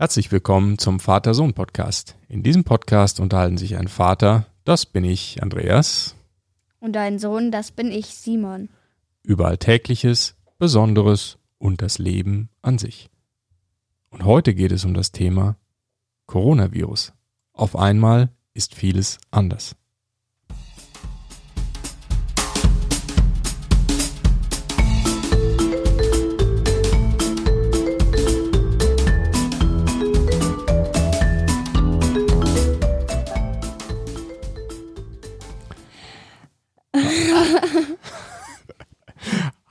Herzlich willkommen zum Vater-Sohn-Podcast. In diesem Podcast unterhalten sich ein Vater, das bin ich, Andreas, Und ein Sohn, das bin ich, Simon. über Alltägliches, Besonderes und das Leben an sich. Und heute geht es um das Thema Coronavirus. Auf einmal ist vieles anders.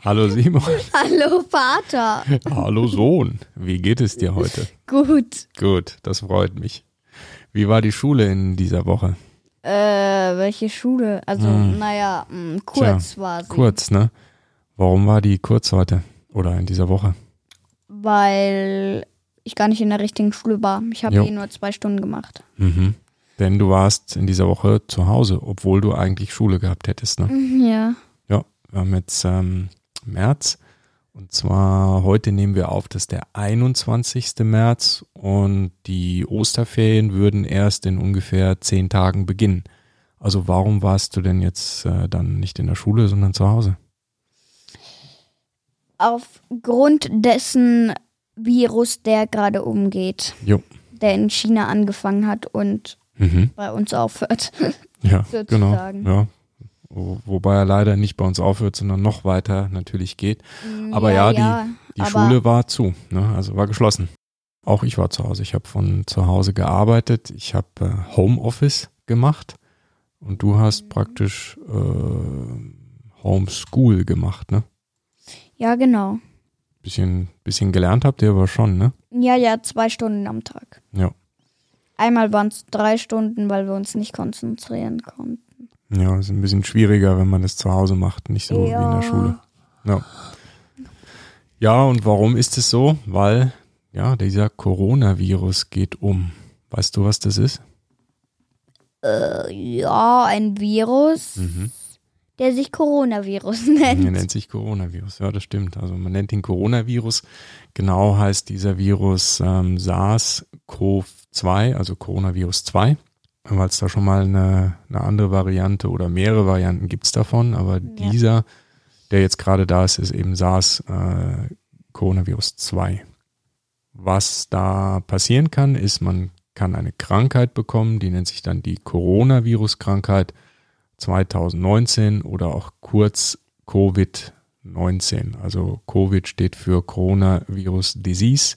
Hallo Simon. Hallo, Vater. Hallo Sohn. Wie geht es dir heute? Gut. Gut, das freut mich. Wie war die Schule in dieser Woche? Äh, welche Schule? Also, Hm. naja, mh, kurz war sie. Kurz, ne? Warum war die kurz heute oder in dieser Woche? Weil ich gar nicht in der richtigen Schule war. Ich habe eh nur zwei Stunden gemacht. Mhm. Denn du warst in dieser Woche zu Hause, obwohl du eigentlich Schule gehabt hättest, ne? Ja. Ja, wir haben jetzt ähm, März und zwar heute nehmen wir auf, das ist der 21. März und die Osterferien würden erst in ungefähr zehn Tagen beginnen. Also warum warst du denn jetzt äh, dann nicht in der Schule, sondern zu Hause? Aufgrund dessen Virus, der gerade umgeht, Jo. der in China angefangen hat und Mhm. bei uns aufhört. Ja, genau. Sozusagen. Ja. Wo, wobei er leider nicht bei uns aufhört, sondern noch weiter natürlich geht. Aber ja, die- Die aber- Schule war zu, ne? also war geschlossen. Auch ich war zu Hause. Ich habe von zu Hause gearbeitet. Ich habe äh, Homeoffice gemacht und du hast Mhm. praktisch äh, Homeschool gemacht, ne? Ja, genau. Bisschen, bisschen gelernt habt ihr aber schon, ne? Ja, ja, zwei Stunden am Tag. Ja. Einmal waren es drei Stunden, weil wir uns nicht konzentrieren konnten. Ja, ist ein bisschen schwieriger, wenn man das zu Hause macht, nicht so wie in Ja. der Schule. Ja. Ja, und warum ist es so? Weil, ja, dieser Coronavirus geht um. Weißt du, was das ist? Äh, ja, ein Virus, Mhm. der sich Coronavirus Er nennt. nennt sich Coronavirus. Ja, das stimmt. Also man nennt ihn Coronavirus. Genau heißt dieser Virus ähm, SARS-CoV-2, also Coronavirus 2, weil es da schon mal eine, eine andere Variante oder mehrere Varianten gibt's davon. Aber dieser, der jetzt gerade da ist, ist eben SARS-Coronavirus 2. Was da passieren kann, ist, man kann eine Krankheit bekommen, die nennt sich dann die Coronavirus-Krankheit 2019 oder auch kurz Covid-19. Also Covid steht für Coronavirus Disease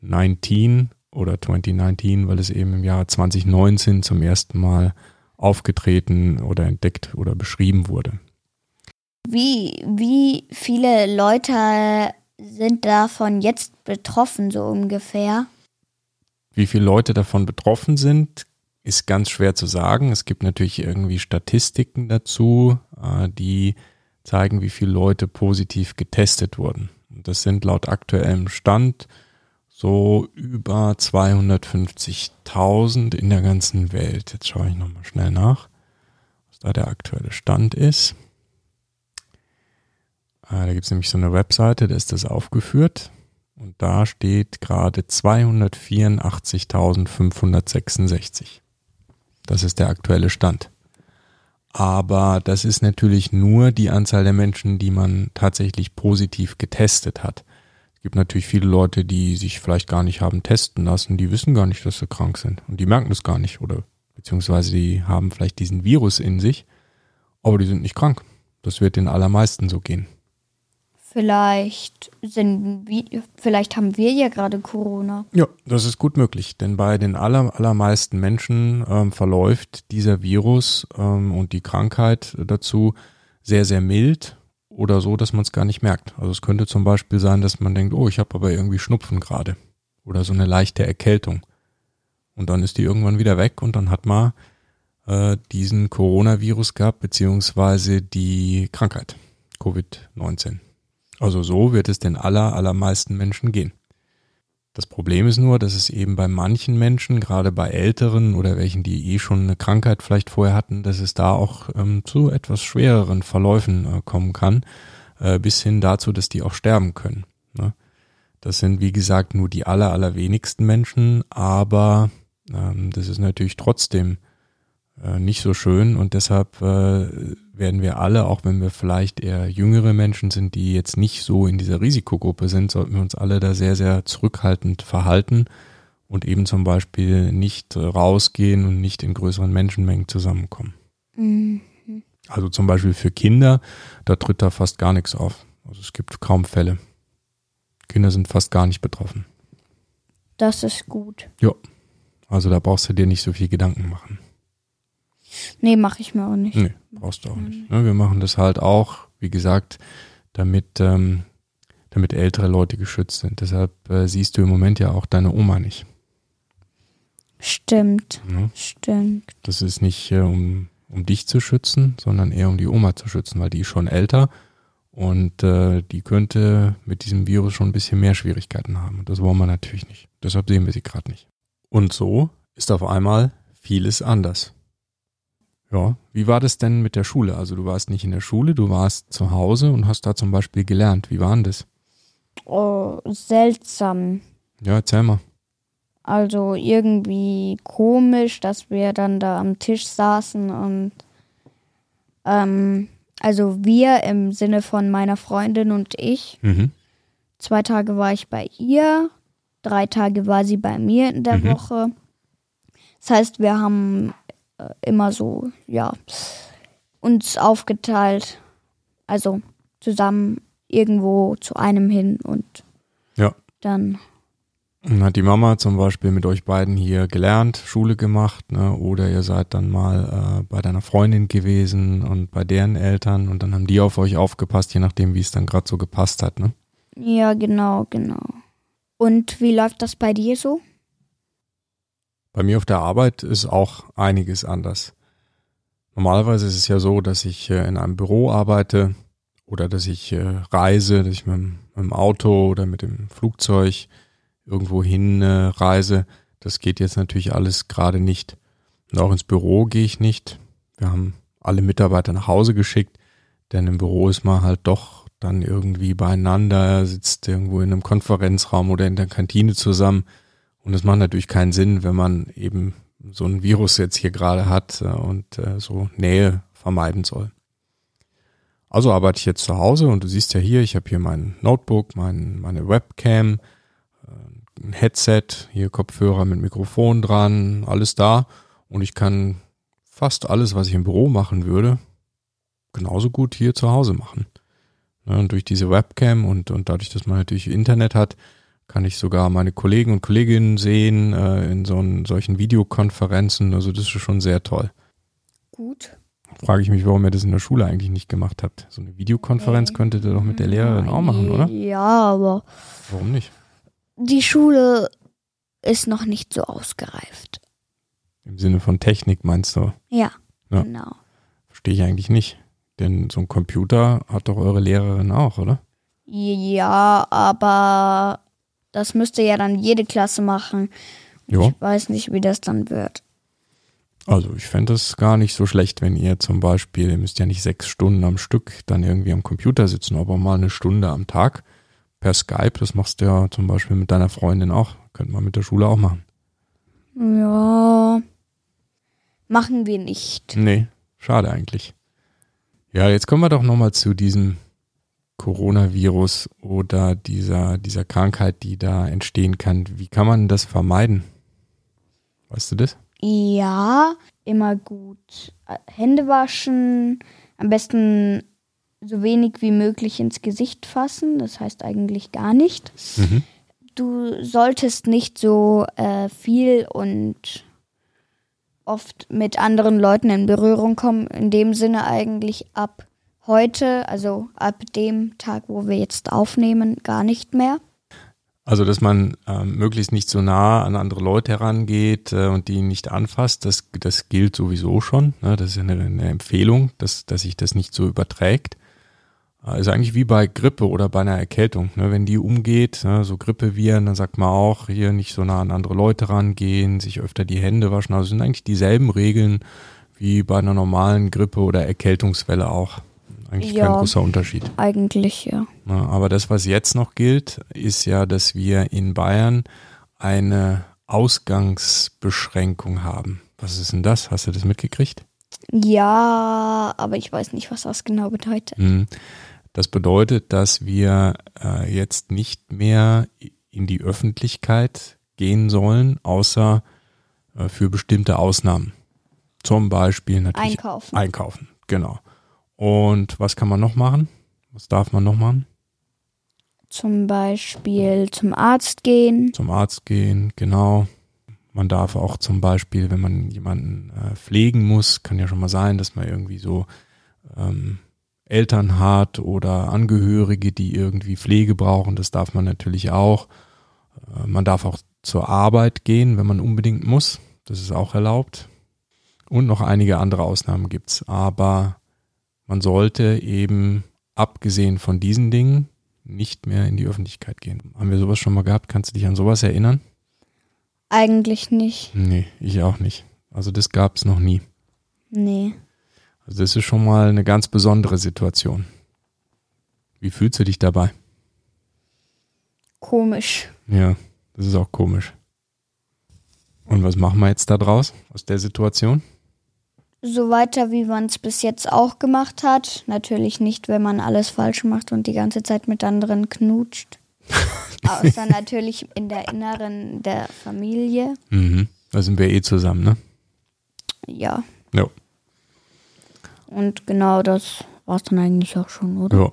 19 oder 2019, weil es eben im Jahr 2019 zum ersten Mal aufgetreten oder entdeckt oder beschrieben wurde. Wie, wie viele Leute sind davon jetzt betroffen, so ungefähr? Wie viele Leute davon betroffen sind, ist ganz schwer zu sagen. Es gibt natürlich irgendwie Statistiken dazu, äh, die zeigen, wie viele Leute positiv getestet wurden. Und das sind laut aktuellem Stand so über 250.000 in der ganzen Welt. Jetzt schaue ich nochmal schnell nach, was da der aktuelle Stand ist. Äh, Da gibt es nämlich so eine Webseite, da ist das aufgeführt. Und da steht gerade 284.566. Das ist der aktuelle Stand. Aber das ist natürlich nur die Anzahl der Menschen, die man tatsächlich positiv getestet hat. Es gibt natürlich viele Leute, die sich vielleicht gar nicht haben testen lassen, die wissen gar nicht, dass sie krank sind. Und die merken das gar nicht. Oder beziehungsweise die haben vielleicht diesen Virus in sich, aber die sind nicht krank. Das wird den allermeisten so gehen. Vielleicht sind wir, vielleicht haben wir ja gerade Corona. Ja, das ist gut möglich, denn bei den aller, allermeisten Menschen ähm, verläuft dieser Virus ähm, und die Krankheit dazu sehr, sehr mild oder so, dass man es gar nicht merkt. Also es könnte zum Beispiel sein, dass man denkt, oh, ich habe aber irgendwie Schnupfen gerade oder so eine leichte Erkältung. Und dann ist die irgendwann wieder weg und dann hat man äh, diesen Coronavirus gehabt, beziehungsweise die Krankheit, Covid-19. Also so wird es den aller, allermeisten Menschen gehen. Das Problem ist nur, dass es eben bei manchen Menschen, gerade bei Älteren oder welchen, die eh schon eine Krankheit vielleicht vorher hatten, dass es da auch ähm, zu etwas schwereren Verläufen äh, kommen kann, äh, bis hin dazu, dass die auch sterben können. Ne? Das sind, wie gesagt, nur die aller, allerwenigsten Menschen, aber ähm, das ist natürlich trotzdem äh, nicht so schön und deshalb äh, werden wir alle, auch wenn wir vielleicht eher jüngere Menschen sind, die jetzt nicht so in dieser Risikogruppe sind, sollten wir uns alle da sehr, sehr zurückhaltend verhalten und eben zum Beispiel nicht rausgehen und nicht in größeren Menschenmengen zusammenkommen. Mhm. Also zum Beispiel für Kinder, da tritt da fast gar nichts auf. Also es gibt kaum Fälle. Kinder sind fast gar nicht betroffen. Das ist gut. Ja. Also da brauchst du dir nicht so viel Gedanken machen. Nee, mache ich mir auch nicht. Nee, brauchst du auch nicht. Ne? Wir machen das halt auch, wie gesagt, damit, ähm, damit ältere Leute geschützt sind. Deshalb äh, siehst du im Moment ja auch deine Oma nicht. Stimmt. Ja? Stimmt. Das ist nicht, äh, um, um dich zu schützen, sondern eher um die Oma zu schützen, weil die ist schon älter und äh, die könnte mit diesem Virus schon ein bisschen mehr Schwierigkeiten haben. Und das wollen wir natürlich nicht. Deshalb sehen wir sie gerade nicht. Und so ist auf einmal vieles anders. Ja, wie war das denn mit der Schule? Also du warst nicht in der Schule, du warst zu Hause und hast da zum Beispiel gelernt. Wie war denn das? Oh, seltsam. Ja, erzähl mal. Also irgendwie komisch, dass wir dann da am Tisch saßen und ähm, also wir im Sinne von meiner Freundin und ich. Mhm. Zwei Tage war ich bei ihr, drei Tage war sie bei mir in der mhm. Woche. Das heißt, wir haben immer so, ja, uns aufgeteilt, also zusammen irgendwo zu einem hin und ja. dann. Hat die Mama zum Beispiel mit euch beiden hier gelernt, Schule gemacht, ne? oder ihr seid dann mal äh, bei deiner Freundin gewesen und bei deren Eltern und dann haben die auf euch aufgepasst, je nachdem, wie es dann gerade so gepasst hat, ne? Ja, genau, genau. Und wie läuft das bei dir so? Bei mir auf der Arbeit ist auch einiges anders. Normalerweise ist es ja so, dass ich äh, in einem Büro arbeite oder dass ich äh, reise, dass ich mit, dem Auto oder mit dem Flugzeug irgendwo hin äh, reise. Das geht jetzt natürlich alles gerade nicht. Und auch ins Büro gehe ich nicht. Wir haben alle Mitarbeiter nach Hause geschickt, denn im Büro ist man halt doch dann irgendwie beieinander, sitzt irgendwo in einem Konferenzraum oder in der Kantine zusammen. Und es macht natürlich keinen Sinn, wenn man eben so ein Virus jetzt hier gerade hat äh, und äh, so Nähe vermeiden soll. Also arbeite ich jetzt zu Hause und du siehst ja hier, ich habe hier mein Notebook, mein, meine Webcam, äh, ein Headset, hier Kopfhörer mit Mikrofon dran, alles da und ich kann fast alles, was ich im Büro machen würde, genauso gut hier zu Hause machen. Ne, und durch diese Webcam und, und dadurch, dass man natürlich Internet hat, kann ich sogar meine Kollegen und Kolleginnen sehen äh, in so einen, solchen Videokonferenzen. Also das ist schon sehr toll. Gut. Frage ich mich, warum ihr das in der Schule eigentlich nicht gemacht habt. So eine Videokonferenz äh, könntet ihr doch mit der Lehrerin auch machen, oder? Ja, aber. Warum nicht? Die Schule ist noch nicht so ausgereift. Im Sinne von Technik meinst du? Ja, ja. genau. Verstehe ich eigentlich nicht. Denn so ein Computer hat doch eure Lehrerin auch, oder? Ja, aber das müsste ja dann jede Klasse machen. Ja. Ich weiß nicht, wie das dann wird. Also ich fände es gar nicht so schlecht, wenn ihr zum Beispiel, ihr müsst ja nicht sechs Stunden am Stück dann irgendwie am Computer sitzen, aber mal eine Stunde am Tag per Skype, das machst du ja zum Beispiel mit deiner Freundin auch. Könnte man mit der Schule auch machen. Ja, machen wir nicht. Nee, schade eigentlich. Ja, jetzt kommen wir doch nochmal zu diesem Coronavirus oder dieser, dieser Krankheit, die da entstehen kann. Wie kann man das vermeiden? Weißt du das? Ja, immer gut Hände waschen, am besten so wenig wie möglich ins Gesicht fassen, das heißt eigentlich gar nicht. Mhm. Du solltest nicht so äh, viel und oft mit anderen Leuten in Berührung kommen, in dem Sinne eigentlich ab heute, also ab dem Tag, wo wir jetzt aufnehmen, gar nicht mehr. Also, dass man äh, möglichst nicht so nah an andere Leute herangeht äh, und die nicht anfasst, das, das gilt sowieso schon. Ne? Das ist eine, eine Empfehlung, dass, dass sich das nicht so überträgt. Ist eigentlich wie bei Grippe oder bei einer Erkältung. Ne? Wenn die umgeht, ne? so Grippeviren, dann sagt man auch, hier nicht so nah an andere Leute rangehen, sich öfter die Hände waschen. Also sind eigentlich dieselben Regeln wie bei einer normalen Grippe oder Erkältungswelle auch Eigentlich Ja. kein großer Unterschied. Eigentlich, ja. Aber das, was jetzt noch gilt, ist ja, dass wir in Bayern eine Ausgangsbeschränkung haben. Was ist denn das? Hast du das mitgekriegt? Ja, aber ich weiß nicht, was das genau bedeutet. Hm. Das bedeutet, dass wir äh, jetzt nicht mehr in die Öffentlichkeit gehen sollen, außer äh, für bestimmte Ausnahmen. Zum Beispiel natürlich Einkaufen. einkaufen. Genau. Und was kann man noch machen? Was darf man noch machen? Zum Beispiel zum Arzt gehen. Zum Arzt gehen, genau. Man darf auch zum Beispiel, wenn man jemanden äh, pflegen muss, kann ja schon mal sein, dass man irgendwie so ähm, Eltern hat oder Angehörige, die irgendwie Pflege brauchen. Das darf man natürlich auch. Äh, man darf auch zur Arbeit gehen, wenn man unbedingt muss. Das ist auch erlaubt. Und noch einige andere Ausnahmen gibt's. Aber man sollte eben, abgesehen von diesen Dingen, nicht mehr in die Öffentlichkeit gehen. Haben wir sowas schon mal gehabt? Kannst du dich an sowas erinnern? Eigentlich nicht. Nee, ich auch nicht. Also das gab's noch nie. Nee. Also das ist schon mal eine ganz besondere Situation. Wie fühlst du dich dabei? Komisch. Ja, das ist auch komisch. Und was machen wir jetzt da draus aus der Situation? So weiter, wie man es bis jetzt auch gemacht hat. Natürlich nicht, wenn man alles falsch macht und die ganze Zeit mit anderen knutscht. Außer natürlich in der Inneren der Familie. Mhm. Da sind wir eh zusammen, ne? Ja. Ja. Und genau das war es dann eigentlich auch schon, oder? Ja.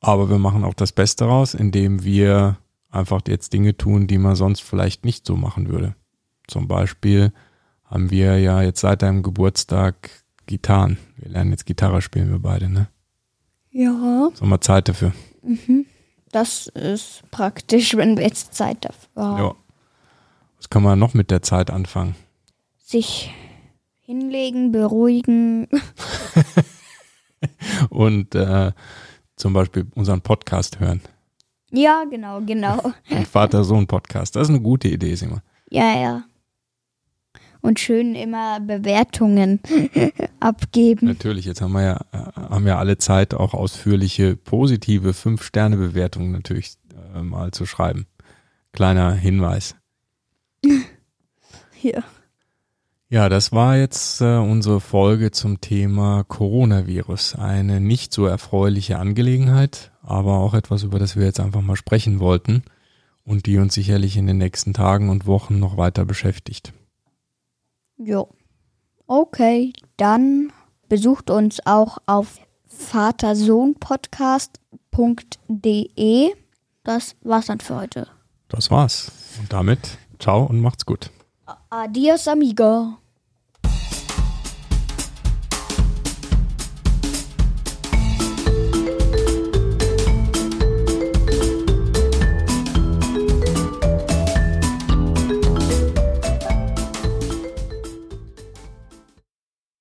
Aber wir machen auch das Beste raus, indem wir einfach jetzt Dinge tun, die man sonst vielleicht nicht so machen würde. Zum Beispiel haben wir ja jetzt seit deinem Geburtstag Gitarren. Wir lernen jetzt Gitarre spielen, wir beide, ne? Ja. So mal Zeit dafür. Das ist praktisch, wenn wir jetzt Zeit dafür haben. Ja. Was kann man noch mit der Zeit anfangen? Sich hinlegen, beruhigen. Und äh, zum Beispiel unseren Podcast hören. Ja, genau, genau. Ein Vater-Sohn-Podcast. Das ist eine gute Idee, Simon. Ja, ja. Und schön immer Bewertungen abgeben. Natürlich, jetzt haben wir ja, äh, haben ja alle Zeit, auch ausführliche, positive Fünf-Sterne-Bewertungen natürlich äh, mal zu schreiben. Kleiner Hinweis. Ja. Ja, das war jetzt äh, unsere Folge zum Thema Coronavirus. Eine nicht so erfreuliche Angelegenheit, aber auch etwas, über das wir jetzt einfach mal sprechen wollten und die uns sicherlich in den nächsten Tagen und Wochen noch weiter beschäftigt. Jo. Okay, dann besucht uns auch auf vatersohnpodcast.de. Das war's dann für heute. Das war's. Und damit, ciao und macht's gut. Adios, amigo.